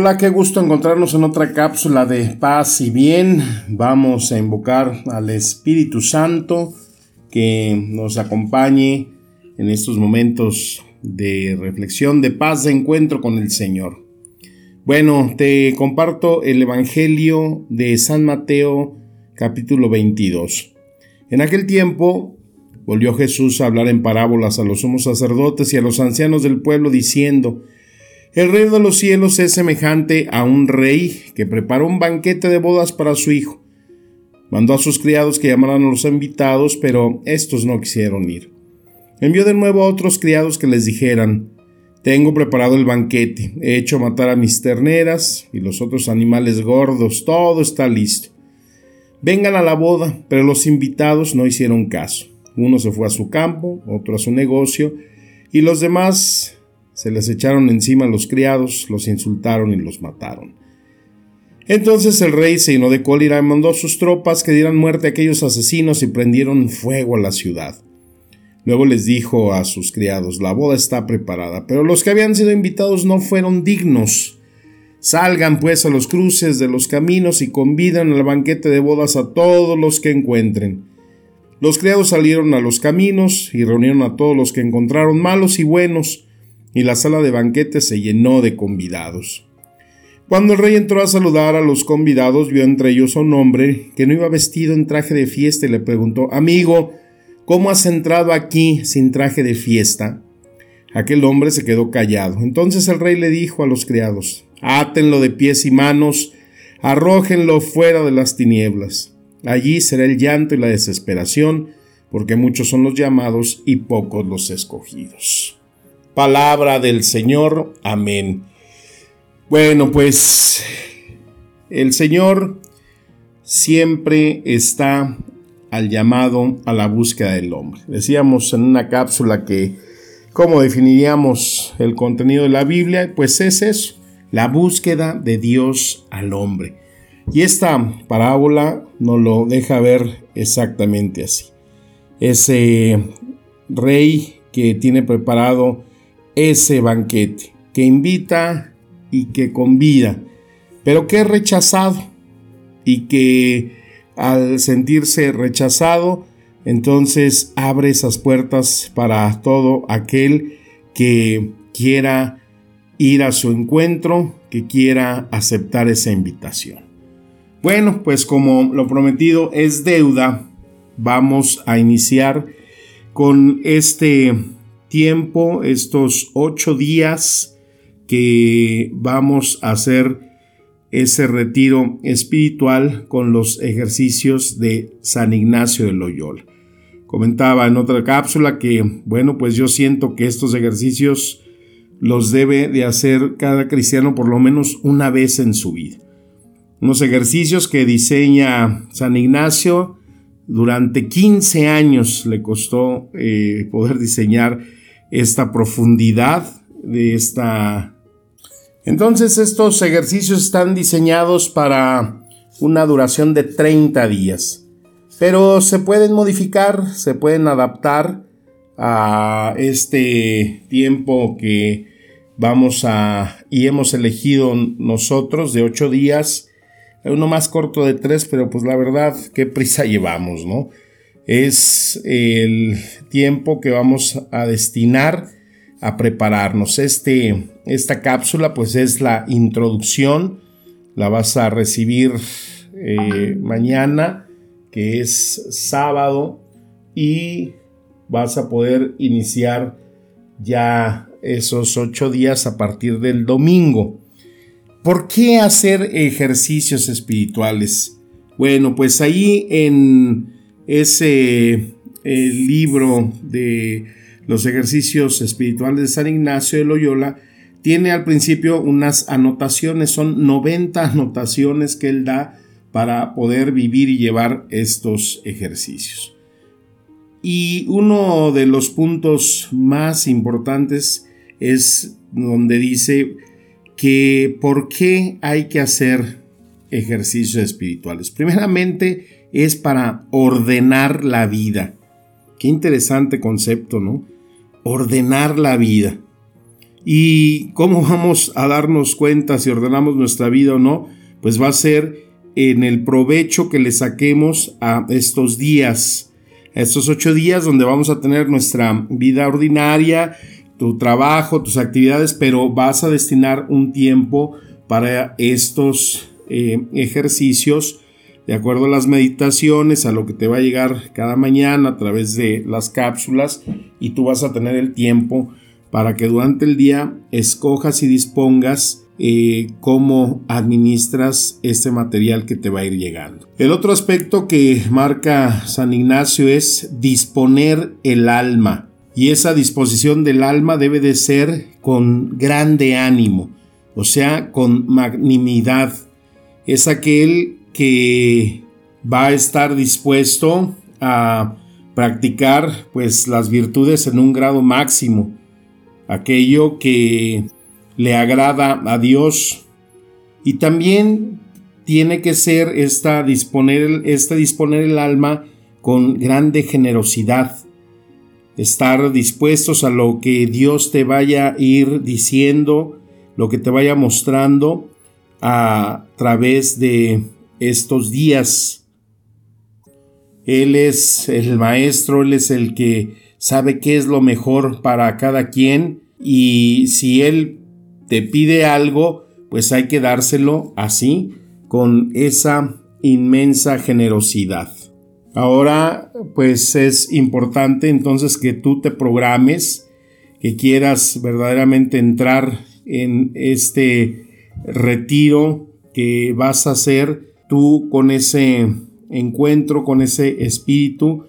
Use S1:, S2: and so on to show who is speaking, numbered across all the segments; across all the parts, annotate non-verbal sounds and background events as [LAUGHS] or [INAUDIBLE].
S1: Hola, qué gusto encontrarnos en otra cápsula de paz y bien. Vamos a invocar al Espíritu Santo que nos acompañe en estos momentos de reflexión, de paz, de encuentro con el Señor. Bueno, te comparto el Evangelio de San Mateo capítulo 22. En aquel tiempo volvió Jesús a hablar en parábolas a los sumos sacerdotes y a los ancianos del pueblo diciendo, el reino de los cielos es semejante a un rey que preparó un banquete de bodas para su hijo. Mandó a sus criados que llamaran a los invitados, pero estos no quisieron ir. Envió de nuevo a otros criados que les dijeran, Tengo preparado el banquete, he hecho matar a mis terneras y los otros animales gordos, todo está listo. Vengan a la boda, pero los invitados no hicieron caso. Uno se fue a su campo, otro a su negocio, y los demás se les echaron encima los criados, los insultaron y los mataron. Entonces el rey se llenó de cólera y mandó a sus tropas que dieran muerte a aquellos asesinos y prendieron fuego a la ciudad. Luego les dijo a sus criados, la boda está preparada, pero los que habían sido invitados no fueron dignos. Salgan pues a los cruces de los caminos y convidan al banquete de bodas a todos los que encuentren. Los criados salieron a los caminos y reunieron a todos los que encontraron, malos y buenos, y la sala de banquete se llenó de convidados. Cuando el rey entró a saludar a los convidados, vio entre ellos a un hombre que no iba vestido en traje de fiesta y le preguntó, Amigo, ¿cómo has entrado aquí sin traje de fiesta? Aquel hombre se quedó callado. Entonces el rey le dijo a los criados, Átenlo de pies y manos, arrójenlo fuera de las tinieblas. Allí será el llanto y la desesperación, porque muchos son los llamados y pocos los escogidos. Palabra del Señor. Amén. Bueno, pues el Señor siempre está al llamado a la búsqueda del hombre. Decíamos en una cápsula que cómo definiríamos el contenido de la Biblia, pues es eso, la búsqueda de Dios al hombre. Y esta parábola nos lo deja ver exactamente así. Ese rey que tiene preparado ese banquete, que invita y que convida, pero que es rechazado y que al sentirse rechazado, entonces abre esas puertas para todo aquel que quiera ir a su encuentro, que quiera aceptar esa invitación. Bueno, pues como lo prometido es deuda, vamos a iniciar con este tiempo, estos ocho días que vamos a hacer ese retiro espiritual con los ejercicios de San Ignacio de Loyola. Comentaba en otra cápsula que, bueno, pues yo siento que estos ejercicios los debe de hacer cada cristiano por lo menos una vez en su vida. Unos ejercicios que diseña San Ignacio durante 15 años le costó eh, poder diseñar esta profundidad de esta... Entonces estos ejercicios están diseñados para una duración de 30 días, pero se pueden modificar, se pueden adaptar a este tiempo que vamos a y hemos elegido nosotros de 8 días, uno más corto de 3, pero pues la verdad, qué prisa [LAUGHS] llevamos, ¿no? Es el tiempo que vamos a destinar a prepararnos. Este, esta cápsula pues es la introducción, la vas a recibir eh, mañana, que es sábado, y vas a poder iniciar ya esos ocho días a partir del domingo. ¿Por qué hacer ejercicios espirituales? Bueno, pues ahí en ese libro de los ejercicios espirituales de San Ignacio de Loyola, tiene al principio unas anotaciones, son 90 anotaciones que él da para poder vivir y llevar estos ejercicios. Y uno de los puntos más importantes es donde dice que por qué hay que hacer ejercicios espirituales. Primeramente es para ordenar la vida. Qué interesante concepto, ¿no? Ordenar la vida. ¿Y cómo vamos a darnos cuenta si ordenamos nuestra vida o no? Pues va a ser en el provecho que le saquemos a estos días, a estos ocho días donde vamos a tener nuestra vida ordinaria, tu trabajo, tus actividades, pero vas a destinar un tiempo para estos eh, ejercicios de acuerdo a las meditaciones, a lo que te va a llegar cada mañana a través de las cápsulas y tú vas a tener el tiempo para que durante el día escojas y dispongas eh, cómo administras este material que te va a ir llegando. El otro aspecto que marca San Ignacio es disponer el alma. Y esa disposición del alma debe de ser con grande ánimo, o sea, con magnanimidad. Es aquel que va a estar dispuesto a practicar pues las virtudes en un grado máximo. Aquello que le agrada a Dios. Y también tiene que ser esta disponer, esta disponer el alma con grande generosidad, estar dispuestos a lo que Dios te vaya a ir diciendo, lo que te vaya mostrando a través de estos días. Él es el maestro, Él es el que sabe qué es lo mejor para cada quien y si Él te pide algo, pues hay que dárselo así, con esa inmensa generosidad. Ahora, pues es importante entonces que tú te programes, que quieras verdaderamente entrar en este retiro que vas a hacer tú con ese encuentro, con ese espíritu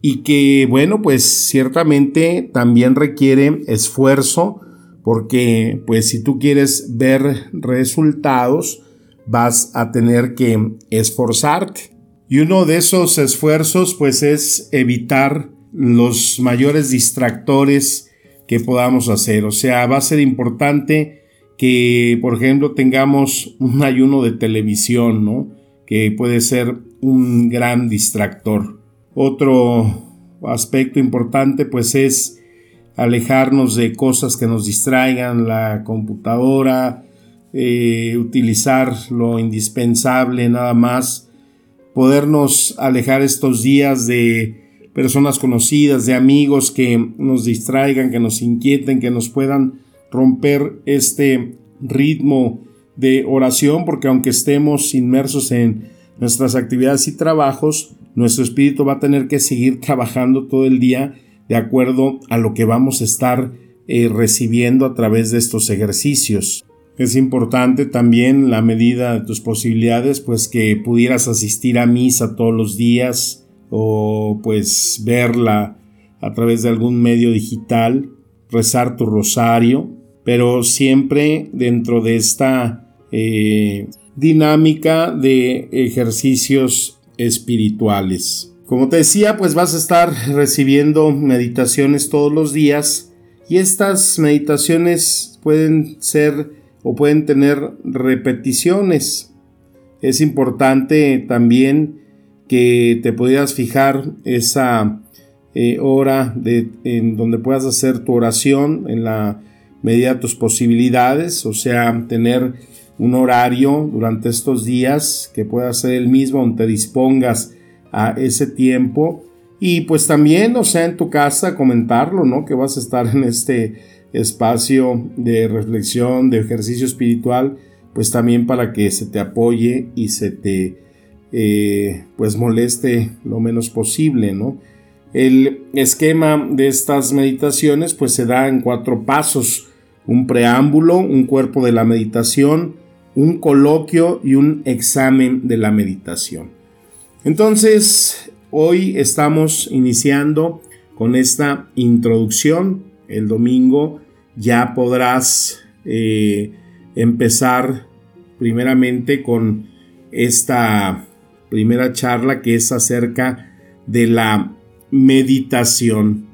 S1: y que bueno pues ciertamente también requiere esfuerzo porque pues si tú quieres ver resultados vas a tener que esforzarte. Y uno de esos esfuerzos pues es evitar los mayores distractores que podamos hacer. O sea va a ser importante que por ejemplo tengamos un ayuno de televisión no puede ser un gran distractor. Otro aspecto importante pues es alejarnos de cosas que nos distraigan, la computadora, eh, utilizar lo indispensable nada más, podernos alejar estos días de personas conocidas, de amigos que nos distraigan, que nos inquieten, que nos puedan romper este ritmo de oración, porque aunque estemos inmersos en nuestras actividades y trabajos, nuestro espíritu va a tener que seguir trabajando todo el día de acuerdo a lo que vamos a estar eh, recibiendo a través de estos ejercicios. Es importante también la medida de tus posibilidades, pues que pudieras asistir a misa todos los días o pues verla a través de algún medio digital, rezar tu rosario, pero siempre dentro de esta eh, dinámica de ejercicios espirituales. Como te decía, pues vas a estar recibiendo meditaciones todos los días y estas meditaciones pueden ser o pueden tener repeticiones. Es importante también que te pudieras fijar esa eh, hora en donde puedas hacer tu oración en la medida de tus posibilidades, o sea, tener un horario durante estos días que pueda ser el mismo donde dispongas a ese tiempo y pues también, o sea, en tu casa comentarlo, ¿no? Que vas a estar en este espacio de reflexión, de ejercicio espiritual, pues también para que se te apoye y se te eh, pues moleste lo menos posible, ¿no? El esquema de estas meditaciones pues se da en cuatro pasos, un preámbulo, un cuerpo de la meditación, un coloquio y un examen de la meditación. Entonces, hoy estamos iniciando con esta introducción. El domingo ya podrás eh, empezar primeramente con esta primera charla que es acerca de la meditación.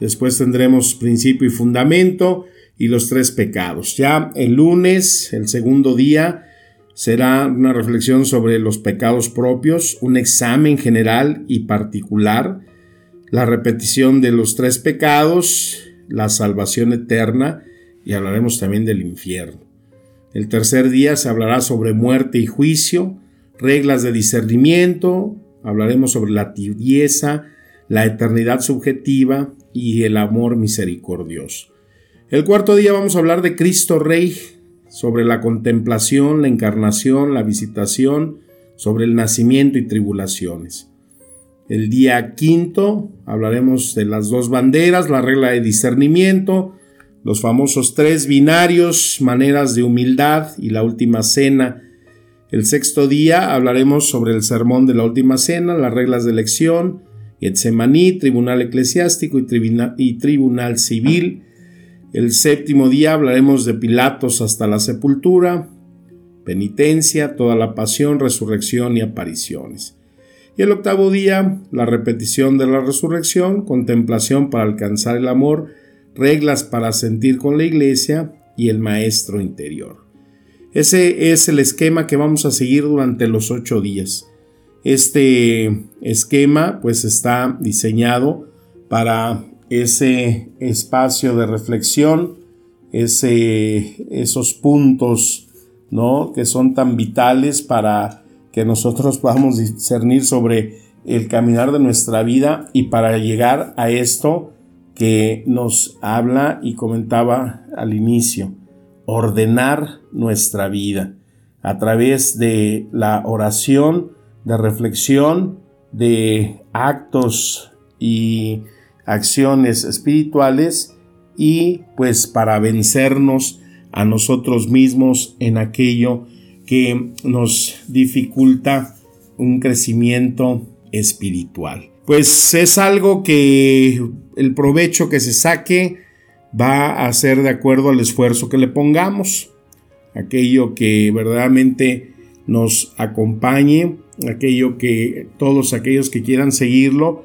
S1: Después tendremos principio y fundamento y los tres pecados. Ya el lunes, el segundo día, será una reflexión sobre los pecados propios, un examen general y particular, la repetición de los tres pecados, la salvación eterna y hablaremos también del infierno. El tercer día se hablará sobre muerte y juicio, reglas de discernimiento, hablaremos sobre la tibieza, la eternidad subjetiva y el amor misericordioso. El cuarto día vamos a hablar de Cristo Rey, sobre la contemplación, la encarnación, la visitación, sobre el nacimiento y tribulaciones. El día quinto hablaremos de las dos banderas, la regla de discernimiento, los famosos tres binarios, maneras de humildad y la última cena. El sexto día hablaremos sobre el sermón de la última cena, las reglas de elección, Getsemaní, tribunal eclesiástico y, y tribunal civil. El séptimo día hablaremos de Pilatos hasta la sepultura, penitencia, toda la pasión, resurrección y apariciones. Y el octavo día, la repetición de la resurrección, contemplación para alcanzar el amor, reglas para sentir con la iglesia y el maestro interior. Ese es el esquema que vamos a seguir durante los ocho días. Este esquema pues está diseñado para ese espacio de reflexión, ese, esos puntos ¿no? que son tan vitales para que nosotros podamos discernir sobre el caminar de nuestra vida y para llegar a esto que nos habla y comentaba al inicio, ordenar nuestra vida a través de la oración, de reflexión, de actos y acciones espirituales y pues para vencernos a nosotros mismos en aquello que nos dificulta un crecimiento espiritual. Pues es algo que el provecho que se saque va a ser de acuerdo al esfuerzo que le pongamos, aquello que verdaderamente nos acompañe, aquello que todos aquellos que quieran seguirlo,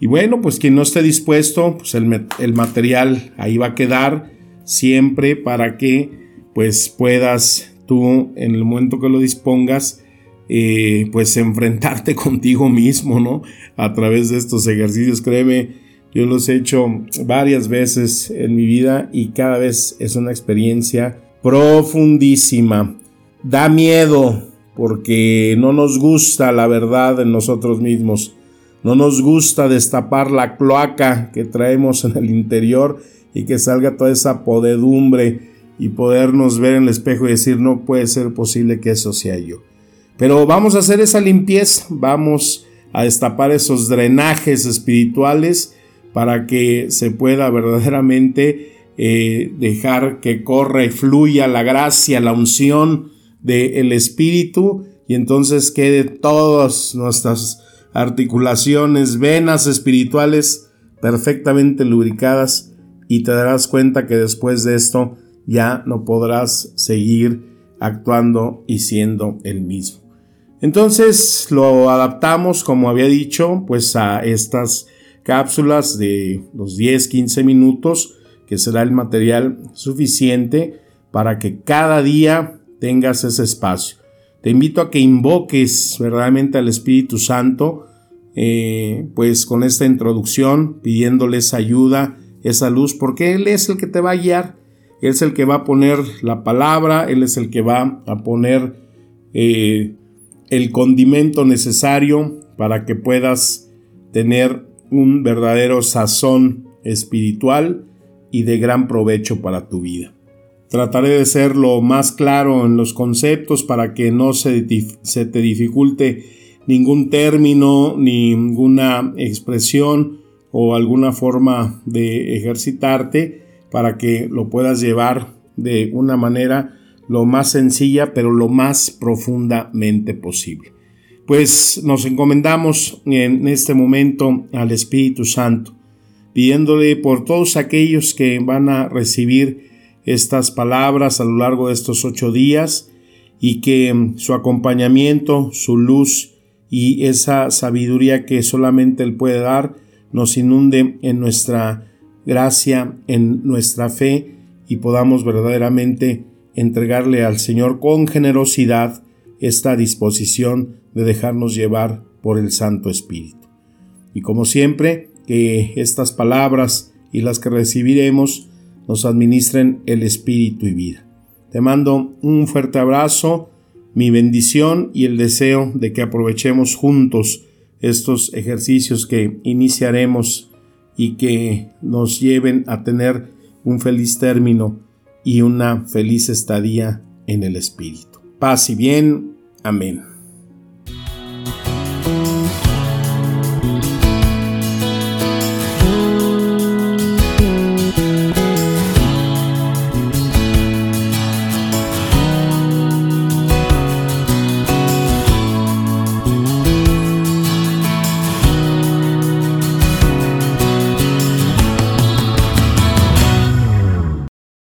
S1: y bueno, pues quien no esté dispuesto, pues el, material ahí va a quedar siempre para que pues puedas tú en el momento que lo dispongas eh, pues enfrentarte [LAUGHS] contigo mismo, ¿no? A través de estos ejercicios, créeme, yo los he hecho varias veces en mi vida y cada vez es una experiencia profundísima. Da miedo porque no nos gusta la verdad en nosotros mismos. No nos gusta destapar la cloaca que traemos en el interior y que salga toda esa podedumbre y podernos ver en el espejo y decir no puede ser posible que eso sea yo. Pero vamos a hacer esa limpieza, vamos a destapar esos drenajes espirituales para que se pueda verdaderamente eh, dejar que corra y fluya la gracia, la unción del Espíritu y entonces quede todas nuestras articulaciones, venas espirituales perfectamente lubricadas y te darás cuenta que después de esto ya no podrás seguir actuando y siendo el mismo. Entonces lo adaptamos, como había dicho, pues a estas cápsulas de los 10-15 minutos, que será el material suficiente para que cada día tengas ese espacio. Te invito a que invoques verdaderamente al Espíritu Santo, eh, pues con esta introducción, pidiéndole esa ayuda, esa luz, porque Él es el que te va a guiar, Él es el que va a poner la palabra, Él es el que va a poner eh, el condimento necesario para que puedas tener un verdadero sazón espiritual y de gran provecho para tu vida. Trataré de ser lo más claro en los conceptos para que no se, se te dificulte ningún término, ninguna expresión o alguna forma de ejercitarte para que lo puedas llevar de una manera lo más sencilla pero lo más profundamente posible. Pues nos encomendamos en este momento al Espíritu Santo, pidiéndole por todos aquellos que van a recibir estas palabras a lo largo de estos ocho días y que mm, su acompañamiento, su luz y esa sabiduría que solamente Él puede dar nos inunde en nuestra gracia, en nuestra fe y podamos verdaderamente entregarle al Señor con generosidad esta disposición de dejarnos llevar por el Santo Espíritu. Y como siempre, que estas palabras y las que recibiremos nos administren el Espíritu y vida. Te mando un fuerte abrazo, mi bendición y el deseo de que aprovechemos juntos estos ejercicios que iniciaremos y que nos lleven a tener un feliz término y una feliz estadía en el Espíritu. Paz y bien. Amén.